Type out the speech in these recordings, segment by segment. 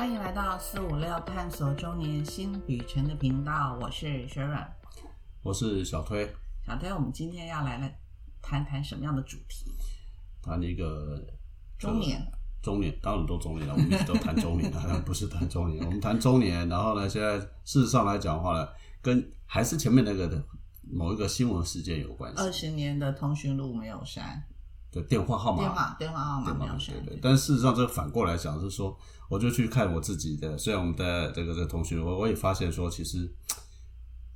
欢迎来到四五六探索中年新旅程的频道，我是 Sharon，我是小推，小推。我们今天要来来谈谈什么样的主题？谈一个中年，中年当然都中年了，我们一直都谈中年，好不是谈中年，我们谈中年。然后呢，现在事实上来讲的话呢，跟还是前面那个的某一个新闻事件有关系。二十年的通讯录没有删。的电话号码，电话电话号码没有删。对对，但事实上，这反过来讲是说，我就去看我自己的。虽然我们的这个这个同学，我我也发现说，其实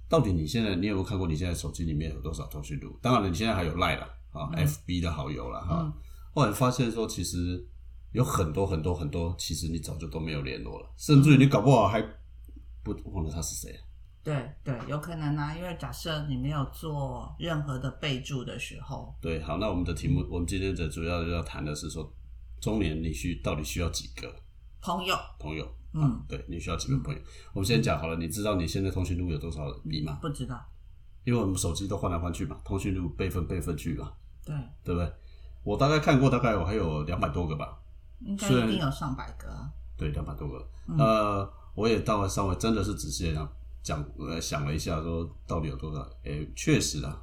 到底你现在你有没有看过你现在手机里面有多少通讯录？当然了，你现在还有赖了啊，FB 的好友了哈。后来发现说，其实有很多很多很多，其实你早就都没有联络了，甚至于你搞不好还不忘了他是谁。对对，有可能啊，因为假设你没有做任何的备注的时候，对，好，那我们的题目，我们今天的主要要谈的是说，中年你需到底需要几个朋友？朋友，嗯，对，你需要几个朋友？我们先讲好了，你知道你现在通讯录有多少笔吗？不知道，因为我们手机都换来换去嘛，通讯录备份备份去嘛，对，对不对？我大概看过，大概我还有两百多个吧，应该一定有上百个，对，两百多个，呃，我也到了稍微真的是仔细讲。讲呃想了一下，说到底有多少？诶，确实啊，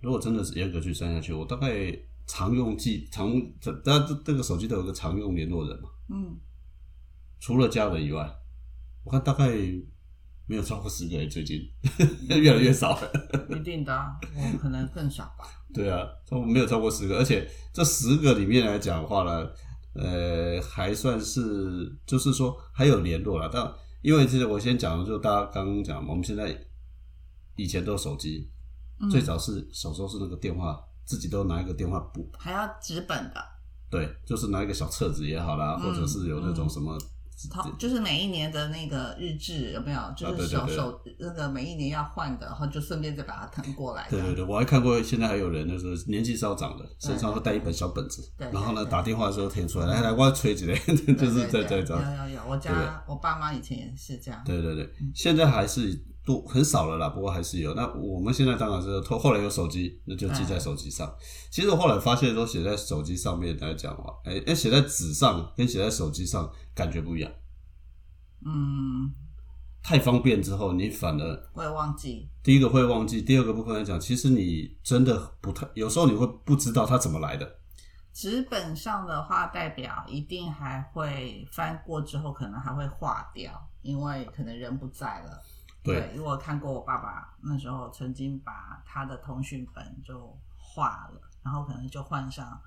如果真的是严格去算下去，我大概常用记常这大家这这个手机都有个常用联络人嘛。嗯。除了家人以外，我看大概没有超过十个，最近 越来越少了。一定的，我可能更少吧。对啊，超没有超过十个，而且这十个里面来讲的话呢，呃，还算是就是说还有联络了，但。因为其实我先讲，就大家刚刚讲，我们现在以前都手机，最早是小时候是那个电话，自己都拿一个电话簿，还要纸本的，对，就是拿一个小册子也好啦，或者是有那种什么。就是每一年的那个日志有没有？就是手手那个每一年要换的，然后就顺便再把它腾过来。对对对，我还看过，现在还有人就是年纪稍长的，身上会带一本小本子，然后呢打电话的时候填出来，来来我要催几嘞，就是在在这。有有有，我家我爸妈以前也是这样。对对对，现在还是多很少了啦，不过还是有。那我们现在当然是后后来有手机，那就记在手机上。其实我后来发现，说写在手机上面来讲话，哎哎，写在纸上跟写在手机上。感觉不一样，嗯，太方便之后，你反而会忘记。第一个会忘记，第二个部分来讲，其实你真的不太，有时候你会不知道它怎么来的。纸本上的话，代表一定还会翻过之后，可能还会化掉，因为可能人不在了。对，因为我看过我爸爸那时候曾经把他的通讯本就画了，然后可能就换上。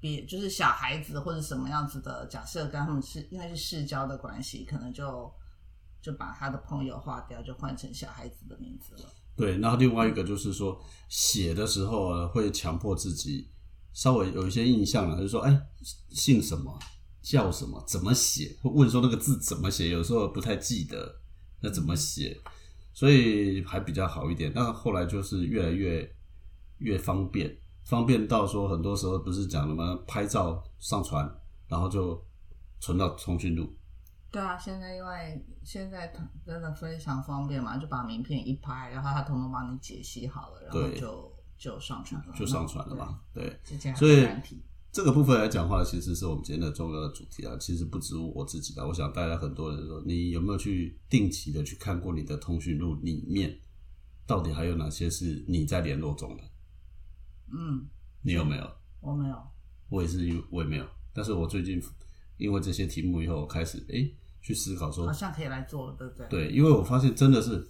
别就是小孩子或者什么样子的假设，跟他们是因为是世交的关系，可能就就把他的朋友划掉，就换成小孩子的名字了。对，然后另外一个就是说，写的时候会强迫自己稍微有一些印象了，就是说，哎，姓什么，叫什么，怎么写，会问说那个字怎么写，有时候不太记得，那怎么写，所以还比较好一点。那后来就是越来越越方便。方便到说，很多时候不是讲什么拍照上传，然后就存到通讯录。对啊，现在因为现在真的非常方便嘛，就把名片一拍，然后他统统帮你解析好了，然后就就上传了，就上传了嘛。对，所以这个部分来讲的话，其实是我们今天的重要的主题啊。其实不止我自己的，我想大家很多人说，你有没有去定期的去看过你的通讯录里面，到底还有哪些是你在联络中的？嗯，你有没有？我没有，我也是，因为我也没有。但是我最近因为这些题目以后，我开始哎去思考说，好像可以来做，对不对？对，因为我发现真的是，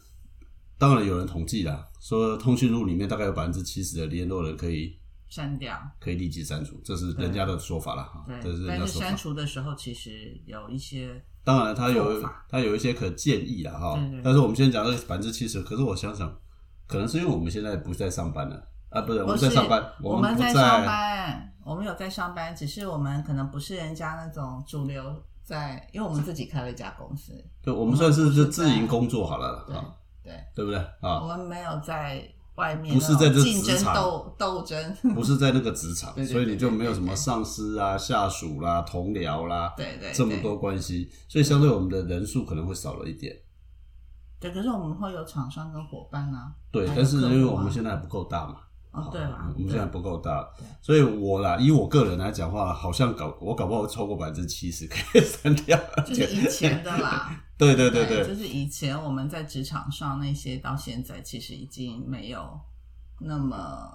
当然有人统计啦，说通讯录里面大概有百分之七十的联络人可以删掉，可以立即删除，这是人家的说法了哈。对，但是删除的时候其实有一些，当然他有他有一些可建议了哈。但是我们先讲这百分之七十，可是我想想，可能是因为我们现在不在上班了。啊，不是，我们在上班。我们在上班，我们有在上班，只是我们可能不是人家那种主流在，因为我们自己开了一家公司。对，我们算是就自营工作好了，对对，对不对啊？我们没有在外面，不是在这竞争斗斗争，不是在那个职场，所以你就没有什么上司啊、下属啦、同僚啦，对对，这么多关系，所以相对我们的人数可能会少了一点。对，可是我们会有厂商跟伙伴啊。对，但是因为我们现在还不够大嘛。哦，对吧？我们现在不够大，所以我啦，以我个人来讲话，好像搞我搞不好超过百分之七十可以 删掉。就是以前的啦，对对对对，就是以前我们在职场上那些，到现在其实已经没有那么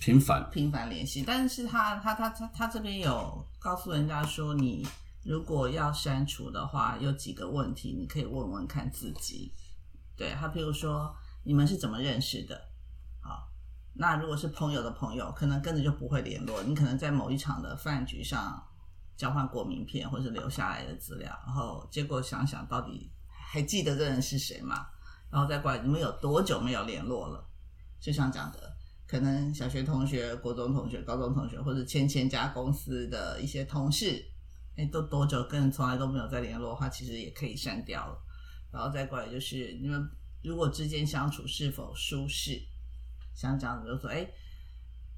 频繁频繁联系。但是他他他他他这边有告诉人家说，你如果要删除的话，有几个问题你可以问问看自己。对他，譬如说你们是怎么认识的？那如果是朋友的朋友，可能根本就不会联络。你可能在某一场的饭局上交换过名片，或是留下来的资料，然后结果想想到底还记得这人是谁吗？然后再过来，你们有多久没有联络了？就像讲的，可能小学同学、国中同学、高中同学，或者前前家公司的一些同事，哎，都多久跟从来都没有再联络的话，其实也可以删掉了。然后再过来就是你们如果之间相处是否舒适。像这样子就说，哎，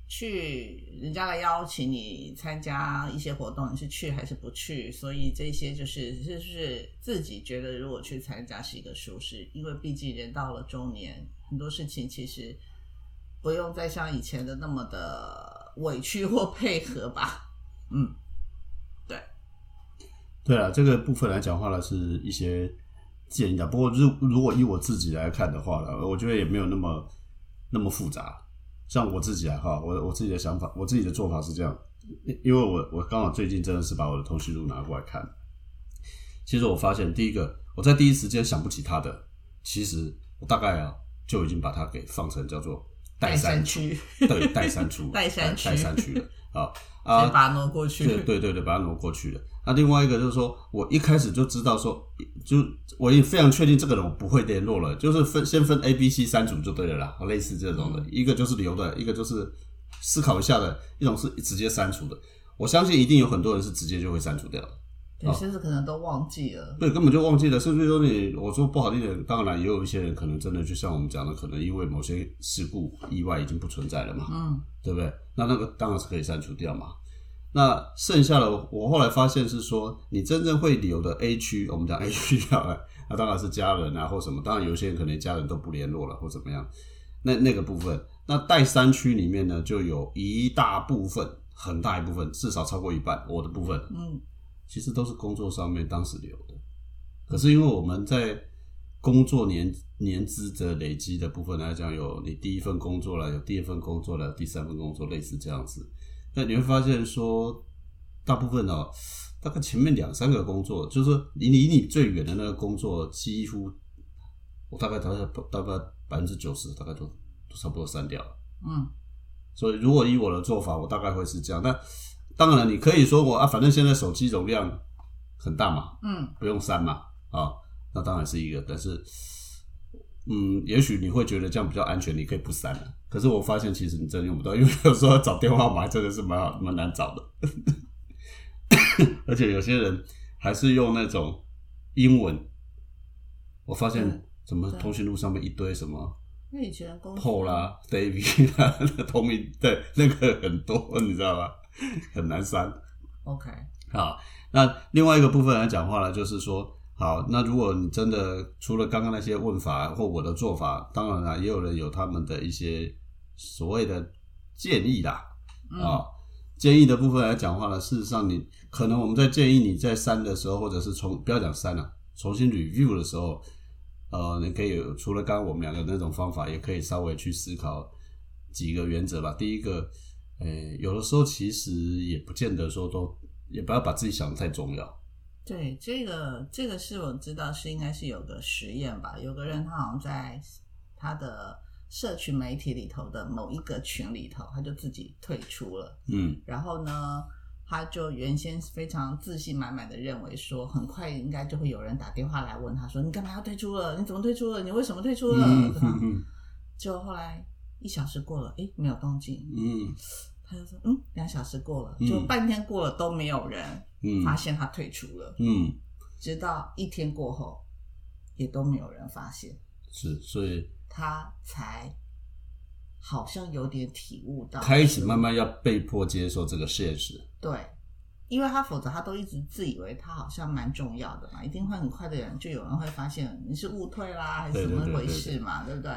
去人家来邀请你参加一些活动，你是去还是不去？所以这些就是就是自己觉得，如果去参加是一个舒适，因为毕竟人到了中年，很多事情其实不用再像以前的那么的委屈或配合吧。嗯，对，对啊，这个部分来讲话呢，是一些建议的。不过，如如果以我自己来看的话呢，我觉得也没有那么。那么复杂，像我自己啊，哈，我我自己的想法，我自己的做法是这样，因为我我刚好最近真的是把我的通讯录拿过来看，其实我发现第一个，我在第一时间想不起他的，其实我大概啊就已经把它给放成叫做待删区，对，待删除，待删待删区了啊 啊，把它挪过去，对对对对，把它挪过去了。那另外一个就是说，我一开始就知道说，就我也非常确定这个人我不会联络了，就是分先分 A、B、C 三组就对了啦，类似这种的，一个就是留的，一个就是思考一下的，一种是直接删除的。我相信一定有很多人是直接就会删除掉，有些是可能都忘记了，对，根本就忘记了。甚至说你我说不好听点，当然也有一些人可能真的就像我们讲的，可能因为某些事故意外已经不存在了嘛，嗯，对不对？那那个当然是可以删除掉嘛。那剩下的，我后来发现是说，你真正会留的 A 区，我们讲 A 区 啊，那当然是家人啊或什么，当然有些人可能家人都不联络了或怎么样，那那个部分，那带三区里面呢，就有一大部分，很大一部分，至少超过一半，我的部分，嗯，其实都是工作上面当时留的，可是因为我们在工作年年资的累积的部分来讲，有你第一份工作了，有第二份工作了，第三份工作，类似这样子。那你会发现说，大部分哦，大概前面两三个工作，就是离离你最远的那个工作，几乎我大概大概大概百分之九十，大概都都差不多删掉了。嗯，所以如果以我的做法，我大概会是这样。那当然，你可以说我啊，反正现在手机容量很大嘛，嗯，不用删嘛，啊，那当然是一个，但是。嗯，也许你会觉得这样比较安全，你可以不删了。可是我发现其实你真用不到，因为有时候找电话号码真的是蛮好蛮难找的，而且有些人还是用那种英文。我发现怎么通讯录上面一堆什么，那以前 Paul 啦，David 啦，同名对那个很多，你知道吧？很难删。OK，好，那另外一个部分来讲话呢，就是说。好，那如果你真的除了刚刚那些问法或我的做法，当然了，也有人有他们的一些所谓的建议啦。啊，建议的部分来讲话呢，事实上你可能我们在建议你在删的时候，或者是重不要讲删了，重新 review 的时候，呃，你可以除了刚刚我们两个那种方法，也可以稍微去思考几个原则吧。第一个，诶，有的时候其实也不见得说都，也不要把自己想的太重要。对，这个这个是我知道是应该是有个实验吧，有个人他好像在他的社群媒体里头的某一个群里头，他就自己退出了。嗯，然后呢，他就原先非常自信满满的认为说，很快应该就会有人打电话来问他说，你干嘛要退出了？你怎么退出了？你为什么退出了？就后来一小时过了，诶，没有动静。嗯。他就说：“嗯，两小时过了，就半天过了都没有人发现他退出了。嗯，直到一天过后，也都没有人发现。是，所以他才好像有点体悟到，开始慢慢要被迫接受这个现实。对，因为他否则他都一直自以为他好像蛮重要的嘛，一定会很快的人就有人会发现你是误退啦，还是怎么回事嘛，对不对？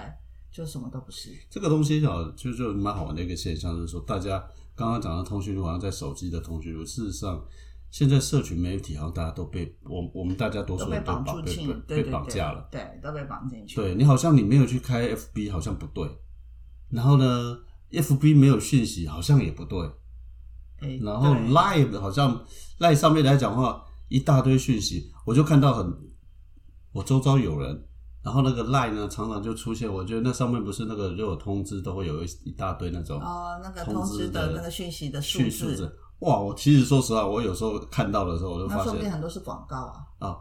就什么都不是。这个东西啊，就就蛮好玩的一个现象，就是说，大家刚刚讲的通讯录，好像在手机的通讯录，事实上，现在社群媒体好像大家都被我我们大家多数人都绑被被绑架了，对，都被绑进去。对你好像你没有去开 FB，好像不对。然后呢，FB 没有讯息，好像也不对。然后 Live 好像 Live 上面来讲话，一大堆讯息，我就看到很，我周遭有人。然后那个 line 呢，常常就出现，我觉得那上面不是那个就有通知，都会有一一大堆那种哦，那个通知的那个讯息的数字。哇，我其实说实话，我有时候看到的时候，我就发现，那说不定很多是广告啊。啊，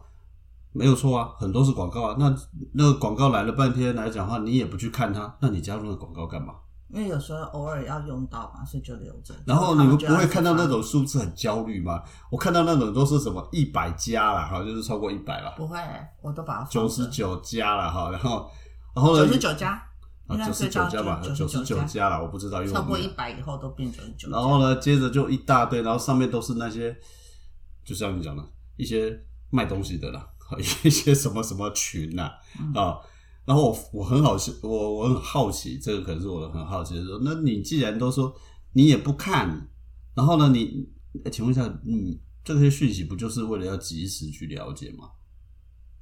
没有错啊，很多是广告啊。那那个广告来了半天来讲话，你也不去看它，那你加入那广告干嘛？因为有时候偶尔要用到嘛，所以就留着。然后你们不会看到那种数字很焦虑吗？我看到那种都是什么一百加了哈，就是超过一百了。不会，我都把它九十九加了哈，然后然后九十九加，九十九加吧，九十九加了，我不知道。超过一百以后都变九十九。然后呢，接着就一大堆，然后上面都是那些，就像你讲的，一些卖东西的啦，一些什么什么群呐啊。然后我我很好奇，我我很好奇，这个可能是我很好奇的说，那你既然都说你也不看，然后呢，你请问一下，嗯，这些讯息不就是为了要及时去了解吗？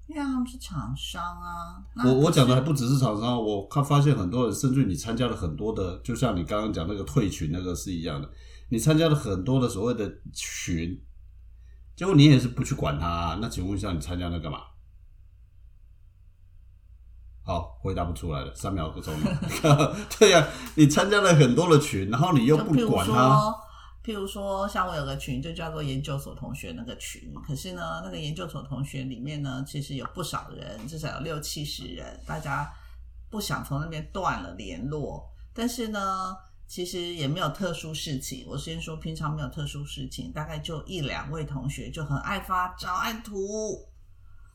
因为他们是厂商啊。我我讲的还不只是厂商，我看发现很多人，甚至你参加了很多的，就像你刚刚讲那个退群那个是一样的，你参加了很多的所谓的群，结果你也是不去管他，那请问一下，你参加那干嘛？好，回答不出来了，三秒钟了。对呀，你参加了很多的群，然后你又不管他。譬如说，像我有个群，就叫做研究所同学那个群。可是呢，那个研究所同学里面呢，其实有不少人，至少有六七十人，大家不想从那边断了联络。但是呢，其实也没有特殊事情。我先说，平常没有特殊事情，大概就一两位同学就很爱发早安图。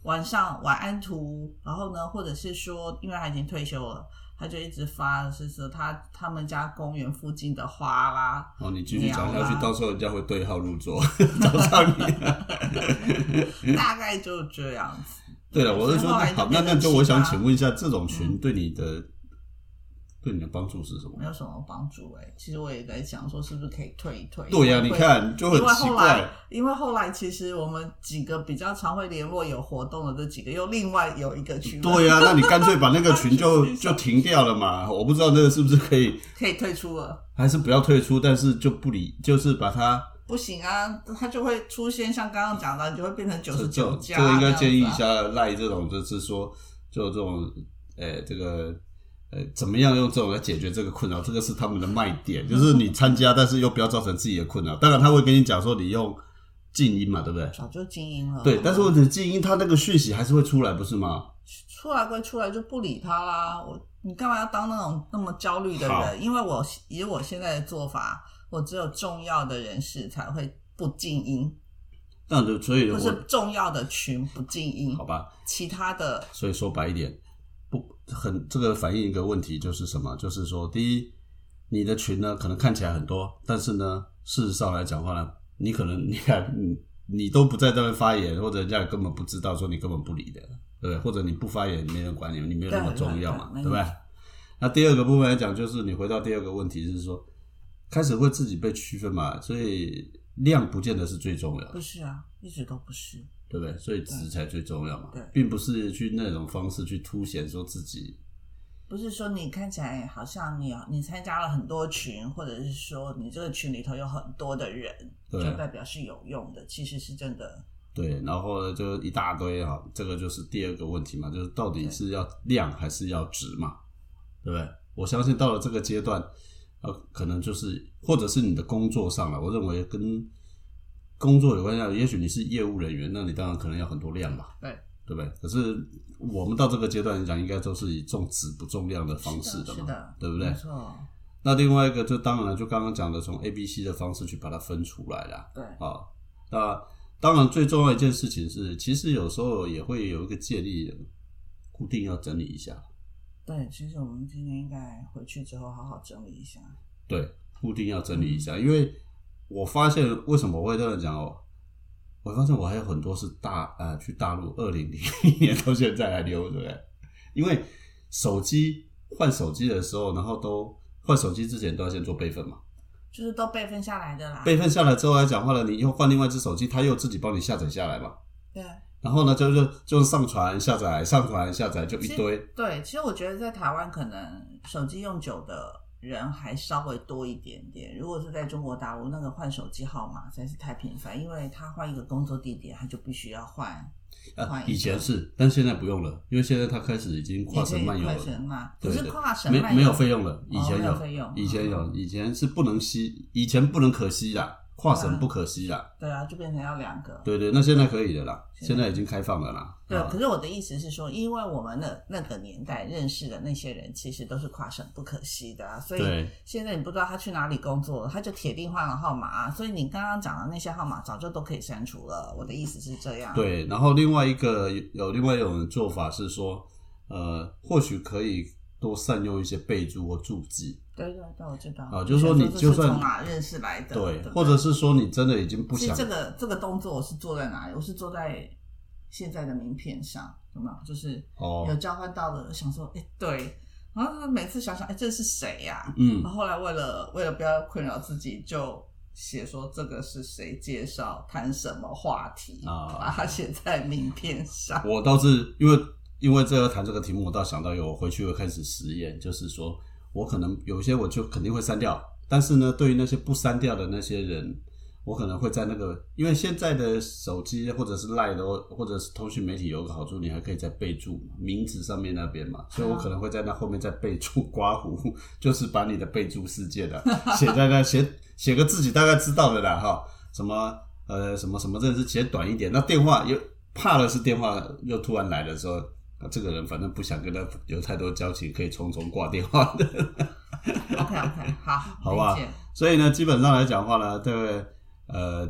晚上晚安图，然后呢，或者是说，因为他已经退休了，他就一直发，是说他他们家公园附近的花啦。哦，你继续讲下去，到时候人家会对号入座 找上你。大概就这样子。对了，我是说，好，那那就我想请问一下，这种群对你的。对你的帮助是什么？没有什么帮助哎，其实我也在想说，是不是可以退一退？对呀，你看就很奇怪。因为后来其实我们几个比较常会联络有活动的这几个，又另外有一个群。对呀，那你干脆把那个群就 就停掉了嘛？我不知道那个是不是可以可以退出了，还是不要退出？但是就不理，就是把它不行啊，它就会出现像刚刚讲的，你就会变成九十九加。这个应该建议一下赖这种，就是说就这种，诶，这个。呃，怎么样用这种来解决这个困扰？这个是他们的卖点，就是你参加，但是又不要造成自己的困扰。当然，他会跟你讲说，你用静音嘛，对不对？早就静音了。对，但是问题静音，它那个讯息还是会出来，不是吗？出来归出来，就不理他啦。我，你干嘛要当那种那么焦虑的人？因为我以我现在的做法，我只有重要的人士才会不静音。那就所以，不是重要的群不静音，好吧？其他的，所以说白一点。很这个反映一个问题就是什么？就是说，第一，你的群呢可能看起来很多，但是呢，事实上来讲话呢，你可能你看你你都不在这边发言，或者人家根本不知道说你根本不理的，对不对？或者你不发言，没人管你，你没有那么重要嘛，对不对？那第二个部分来讲，就是你回到第二个问题，是说开始会自己被区分嘛，所以量不见得是最重要的，不是啊，一直都不是。对不对？所以值才最重要嘛，对并不是去那种方式去凸显说自己。不是说你看起来好像你你参加了很多群，或者是说你这个群里头有很多的人，就代表是有用的。其实是真的。对，然后呢，就一大堆哈，这个就是第二个问题嘛，就是到底是要量还是要值嘛？对不对？我相信到了这个阶段，呃，可能就是或者是你的工作上了，我认为跟。工作有关系，也许你是业务人员，那你当然可能要很多量嘛，对对不对？可是我们到这个阶段来讲，应该都是以重质不重量的方式的嘛，对不对？没错。那另外一个，就当然就刚刚讲的，从 A、B、C 的方式去把它分出来啦。对啊，那当然最重要一件事情是，其实有时候也会有一个建议，固定要整理一下。对，其实我们今天应该回去之后好好整理一下。对，固定要整理一下，因为。我发现为什么我会这样讲哦？我发现我还有很多是大呃去大陆二零零一年到现在还留着，因为手机换手机的时候，然后都换手机之前都要先做备份嘛？就是都备份下来的啦。备份下来之后来讲话了，你又换另外一只手机，它又自己帮你下载下来嘛？对。然后呢，就是就是上传下载，上传下载，就一堆。对，其实我觉得在台湾可能手机用久的人还稍微多一点点。如果是在中国大陆，那个换手机号码实在是太频繁，因为他换一个工作地点，他就必须要换。啊，以前是，但现在不用了，因为现在他开始已经跨省漫游了。不是跨省没没有费用了，以前有，以前有，以前是不能吸，以前不能可吸的。跨省不可惜啦，对啊，就变成要两个。对对，那现在可以的啦，现在已经开放了啦。对，可是我的意思是说，因为我们的那个年代认识的那些人，其实都是跨省不可惜的啊，所以现在你不知道他去哪里工作，他就铁定换了号码，所以你刚刚讲的那些号码早就都可以删除了。我的意思是这样。对，然后另外一个有另外一种做法是说，呃，或许可以多善用一些备注或注记。对对对，我知道。啊，就是说你就算从哪认识来的，对，或者是说你真的已经不想。这个这个动作我是做在哪里？我是坐在现在的名片上，有没有？就是有交换到的，想说，哎，对。然后每次想想，哎，这是谁呀？嗯。然后来为了为了不要困扰自己，就写说这个是谁介绍，谈什么话题啊，把它写在名片上。我倒是因为因为这个谈这个题目，我倒想到有回去会开始实验，就是说。我可能有些我就肯定会删掉，但是呢，对于那些不删掉的那些人，我可能会在那个，因为现在的手机或者是赖的或者是通讯媒体有个好处，你还可以在备注名字上面那边嘛，所以我可能会在那后面再备注刮胡，就是把你的备注事件的写在那写写个自己大概知道的啦哈，什么呃什么什么，这是写短一点，那电话又怕的是电话又突然来的时候。这个人反正不想跟他有太多交情，可以匆匆挂电话的。OK OK，好，好吧。所以呢，基本上来讲话呢，对，呃，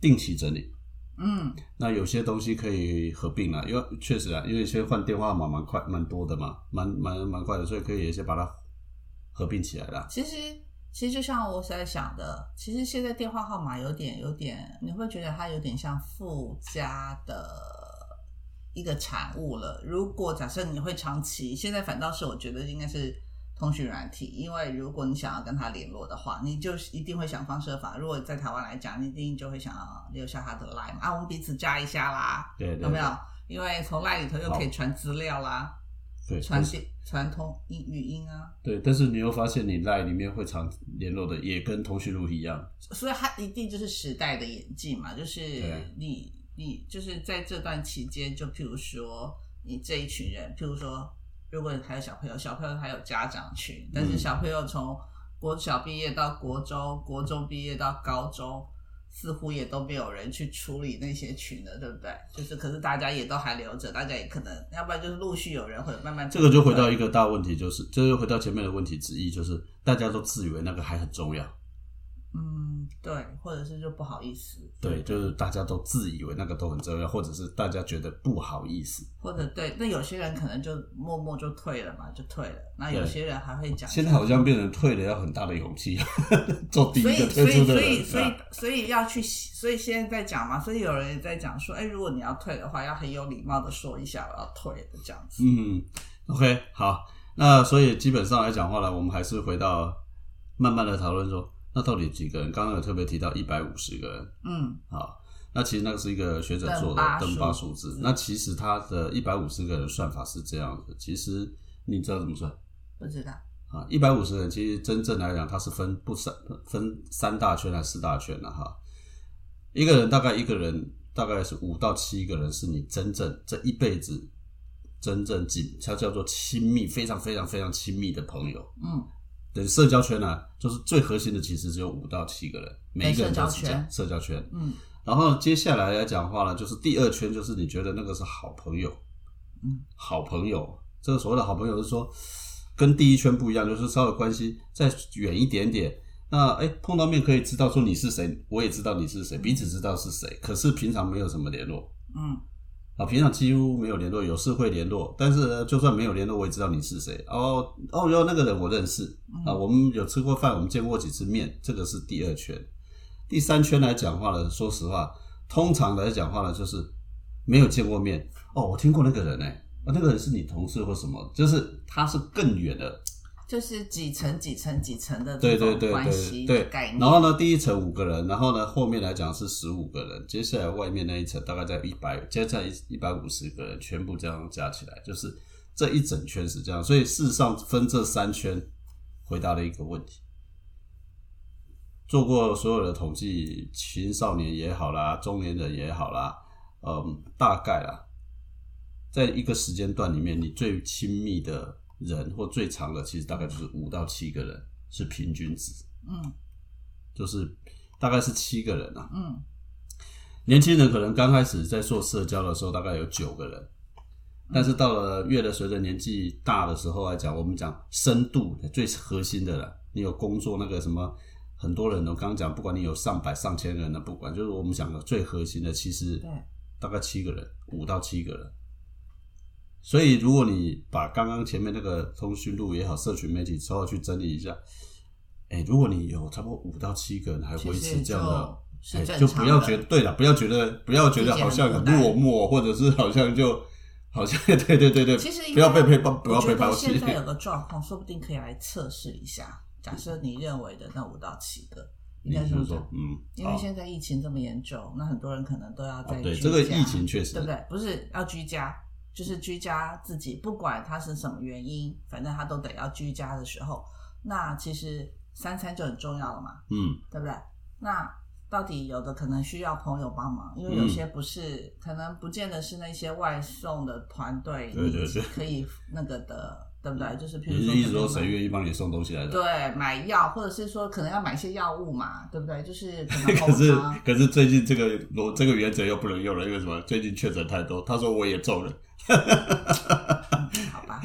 定期整理。嗯。那有些东西可以合并了，因为确实啊，因为先换电话号码蛮快、蛮多的嘛，蛮蛮蛮快的，所以可以先把它合并起来了。其实，其实就像我在想的，其实现在电话号码有点、有点，你会觉得它有点像附加的。一个产物了。如果假设你会长期，现在反倒是我觉得应该是通讯软体，因为如果你想要跟他联络的话，你就一定会想方设法。如果在台湾来讲，你一定就会想要留下他的 line 啊，我们彼此加一下啦，对，有没有？因为从 line 里头又可以传资料啦，对，传信、传通音语音啊。对，但是你又发现你 line 里面会常联络的也跟通讯录一样，所以它一定就是时代的演进嘛，就是你。你就是在这段期间，就譬如说，你这一群人，譬如说，如果你还有小朋友，小朋友还有家长群，但是小朋友从国小毕业到国中，国中毕业到高中，似乎也都没有人去处理那些群了，对不对？就是，可是大家也都还留着，大家也可能，要不然就是陆续有人会慢慢。这个就回到一个大问题，就是，这就回到前面的问题之一，就是大家都自以为那个还很重要。嗯，对，或者是就不好意思。对，就是大家都自以为那个都很重要，或者是大家觉得不好意思。或者对，那有些人可能就默默就退了嘛，就退了。那有些人还会讲。现在好像变成退了要很大的勇气，做第一个退出的所以，所以，所以，所以要去，所以现在在讲嘛，所以有人也在讲说，哎，如果你要退的话，要很有礼貌的说一下我要退的这样子。嗯，OK，好，那所以基本上来讲话呢，我们还是回到慢慢的讨论说。那到底几个人？刚刚有特别提到一百五十个人。嗯，好，那其实那个是一个学者做的登巴数字。那其实他的一百五十个人算法是这样的。其实你知道怎么算？不知道。啊，一百五十人其实真正来讲，它是分不三分三大圈还是四大圈的哈。一个人大概一个人大概是五到七个人，是你真正这一辈子真正紧，它叫做亲密，非常非常非常亲密的朋友。嗯。等社交圈呢，就是最核心的，其实只有五到七个人，每一个人都是这样。社交圈，嗯，然后接下来来讲话呢，就是第二圈，就是你觉得那个是好朋友，嗯，好朋友，这个所谓的好朋友是说，跟第一圈不一样，就是稍微关系再远一点点。那哎，碰到面可以知道说你是谁，我也知道你是谁，彼此知道是谁，可是平常没有什么联络，嗯。啊，平常几乎没有联络，有事会联络，但是就算没有联络，我也知道你是谁。哦哦哟，那个人我认识啊，我们有吃过饭，我们见过几次面，这个是第二圈。第三圈来讲话呢，说实话，通常来讲话呢，就是没有见过面。哦，我听过那个人呢，啊，那个人是你同事或什么，就是他是更远的，就是几层几层几层的对对对关系对概念。然后呢，第一层五个人，然后呢后面来讲是十五个人，接下来外面那一层大概在一百，接下来一百五十个人，全部这样加起来，就是这一整圈是这样。所以事实上分这三圈，回答了一个问题。做过所有的统计，青少年也好啦，中年人也好啦，嗯，大概啦，在一个时间段里面，你最亲密的人或最长的，其实大概就是五到七个人，是平均值。嗯，就是大概是七个人啊。嗯，年轻人可能刚开始在做社交的时候，大概有九个人，但是到了越的随着年纪大的时候来讲，我们讲深度最核心的了，你有工作那个什么。很多人，我刚刚讲，不管你有上百上千人的，不管就是我们讲的最核心的，其实大概七个人，五到七个人。所以，如果你把刚刚前面那个通讯录也好，社群媒体稍微去整理一下，哎，如果你有差不多五到七个人还维持这样的，哎，就不要觉得对了，不要觉得不要觉得好像很落寞，或者是好像就好像对对对对，其实不要被被不要被抛弃。现在有个状况，说不定可以来测试一下。假设你认为的那五到七个，应该是说，嗯，因为现在疫情这么严重，那很多人可能都要在对这个疫情确实对不对？不是要居家，就是居家自己，不管他是什么原因，反正他都得要居家的时候，那其实三餐就很重要了嘛，嗯，对不对？那到底有的可能需要朋友帮忙，因为有些不是，可能不见得是那些外送的团队，可以那个的。对不对？就是譬如说，意思说谁愿意帮你送东西来的？对，买药，或者是说可能要买一些药物嘛，对不对？就是可能。可是可是最近这个我这个原则又不能用了，因为什么？最近确诊太多。他说我也中了。好吧，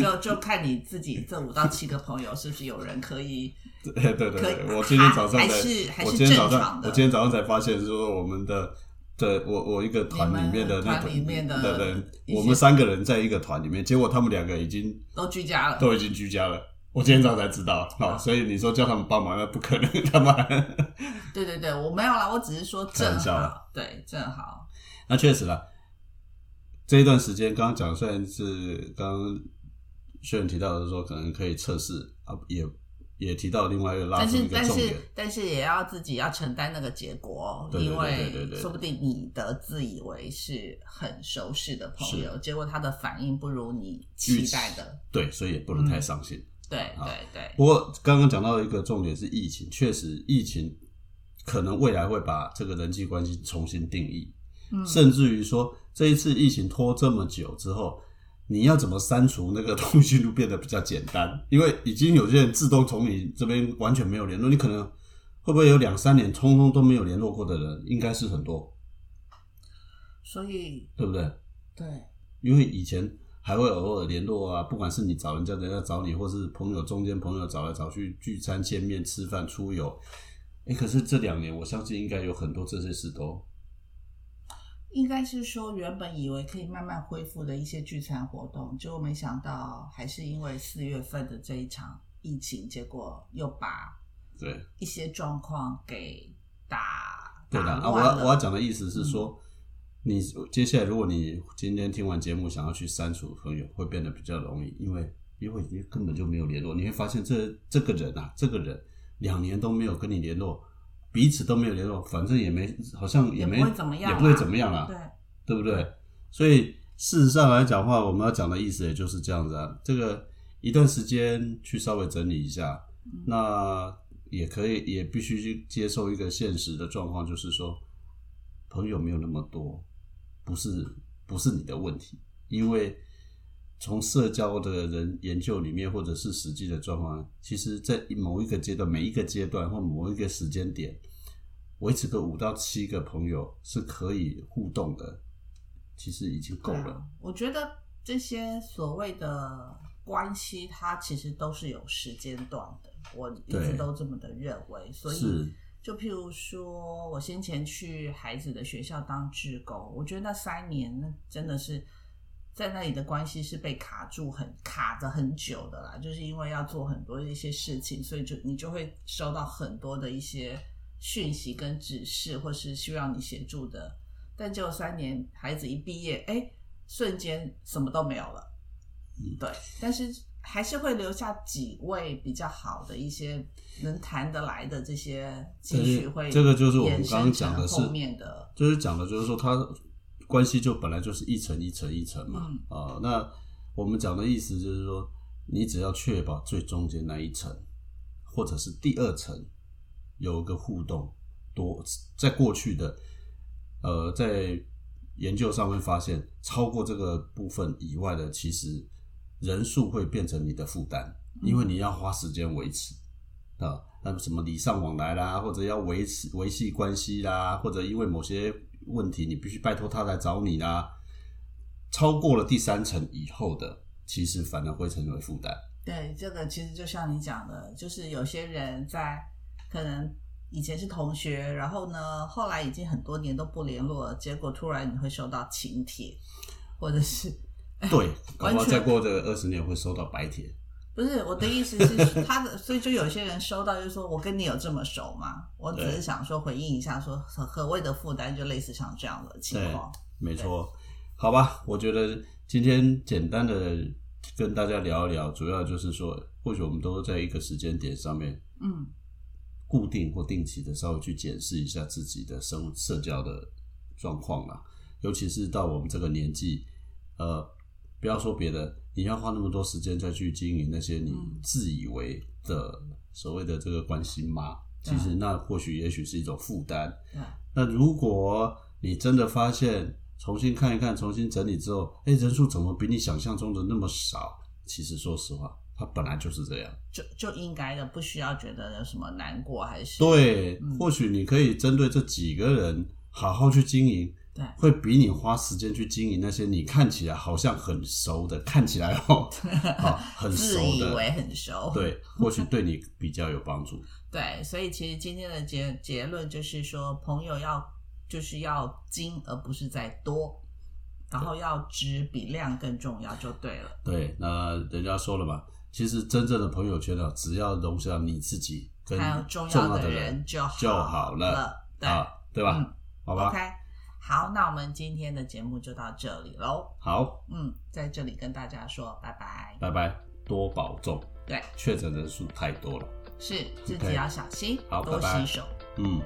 就就看你自己这五到七个朋友是不是有人可以。对对对，我今天早上还是还是正常的。我今天早上才发现说我们的。对我我一个团里面的那个人，我们三个人在一个团里面，结果他们两个已经都居家了，都已经居家了。我今天早上才知道，好，所以你说叫他们帮忙，那不可能，他们。对对对，我没有啦，我只是说正好，对，正好。那确实啦，这一段时间刚刚讲，虽然是刚刚虽然提到的说，可能可以测试啊，也。也提到另外一个拉出一个重点，但是也要自己要承担那个结果，因为说不定你的自以为是很熟识的朋友，结果他的反应不如你期待的，对，所以也不能太伤心。对对对。不过刚刚讲到一个重点是疫情，确实疫情可能未来会把这个人际关系重新定义，甚至于说这一次疫情拖这么久之后。你要怎么删除那个通讯录变得比较简单？因为已经有些人自动从你这边完全没有联络，你可能会不会有两三年通通都没有联络过的人？应该是很多。所以，对不对？对，因为以前还会偶尔联络啊，不管是你找人家，人家找你，或是朋友中间朋友找来找去聚餐、见面、吃饭、出游。哎，可是这两年，我相信应该有很多这些事都。应该是说，原本以为可以慢慢恢复的一些聚餐活动，结果没想到还是因为四月份的这一场疫情，结果又把对一些状况给打对的啊。我要我要讲的意思是说，你接下来如果你今天听完节目想要去删除朋友，会变得比较容易，因为因为你根本就没有联络，你会发现这这个人啊，这个人两年都没有跟你联络。彼此都没有联络，反正也没，好像也没，也不会怎么样了，对，对不对？所以事实上来讲话，我们要讲的意思也就是这样子啊。这个一段时间去稍微整理一下，那也可以，也必须去接受一个现实的状况，就是说朋友没有那么多，不是不是你的问题，因为。从社交的人研究里面，或者是实际的状况，其实，在某一个阶段、每一个阶段或某一个时间点，维持个五到七个朋友是可以互动的，其实已经够了。我觉得这些所谓的关系，它其实都是有时间段的，我一直都这么的认为。所以，就譬如说，我先前去孩子的学校当志工，我觉得那三年，那真的是。在那里的关系是被卡住，很卡着很久的啦，就是因为要做很多一些事情，所以就你就会收到很多的一些讯息跟指示，或是需要你协助的。但就三年，孩子一毕业，哎，瞬间什么都没有了。嗯，对，但是还是会留下几位比较好的一些能谈得来的这些情绪会。这个就是我们刚刚讲的是后面的，就是讲的就是说他关系就本来就是一层一层一层嘛。嗯啊，那我们讲的意思就是说，你只要确保最中间那一层，或者是第二层有一个互动多，在过去的呃在研究上面发现，超过这个部分以外的，其实人数会变成你的负担，因为你要花时间维持啊，那什么礼尚往来啦，或者要维持维系关系啦，或者因为某些问题你必须拜托他来找你啦，超过了第三层以后的，其实反而会成为负担。对，这个其实就像你讲的，就是有些人在可能以前是同学，然后呢，后来已经很多年都不联络了，结果突然你会收到请帖，或者是 对，搞不好再过这个二十年会收到白帖。不是我的意思是 他的，所以就有些人收到就是说我跟你有这么熟吗？我只是想说回应一下说何何谓的负担，就类似像这样的情况。没错，好吧，我觉得今天简单的跟大家聊一聊，主要就是说，或许我们都在一个时间点上面嗯，固定或定期的稍微去检视一下自己的生社交的状况啦，尤其是到我们这个年纪，呃，不要说别的，你要花那么多时间再去经营那些你嗯自以为的所谓的这个关心吗？其实那或许也许是一种负担。那如果你真的发现重新看一看、重新整理之后，哎，人数怎么比你想象中的那么少？其实说实话，它本来就是这样。就就应该的，不需要觉得有什么难过还是对，嗯或许你可以针对这几个人好好去经营，对会比你花时间去经营那些你看起来好像很熟的，看起来哦，好很熟自以，为很熟。对，或许对你比较有帮助。对，所以其实今天的结结论就是说，朋友要就是要精，而不是在多，然后要值比量更重要，就对了。对，那人家说了嘛，其实真正的朋友圈啊，只要容下你自己跟重重要的的人就好就好了对啊，对吧？嗯好吧好，那我们今天的节目就到这里喽。好，嗯，在这里跟大家说拜拜。拜拜，多保重，对，确诊人数太多了。是自己要小心，多好拜拜洗手。嗯。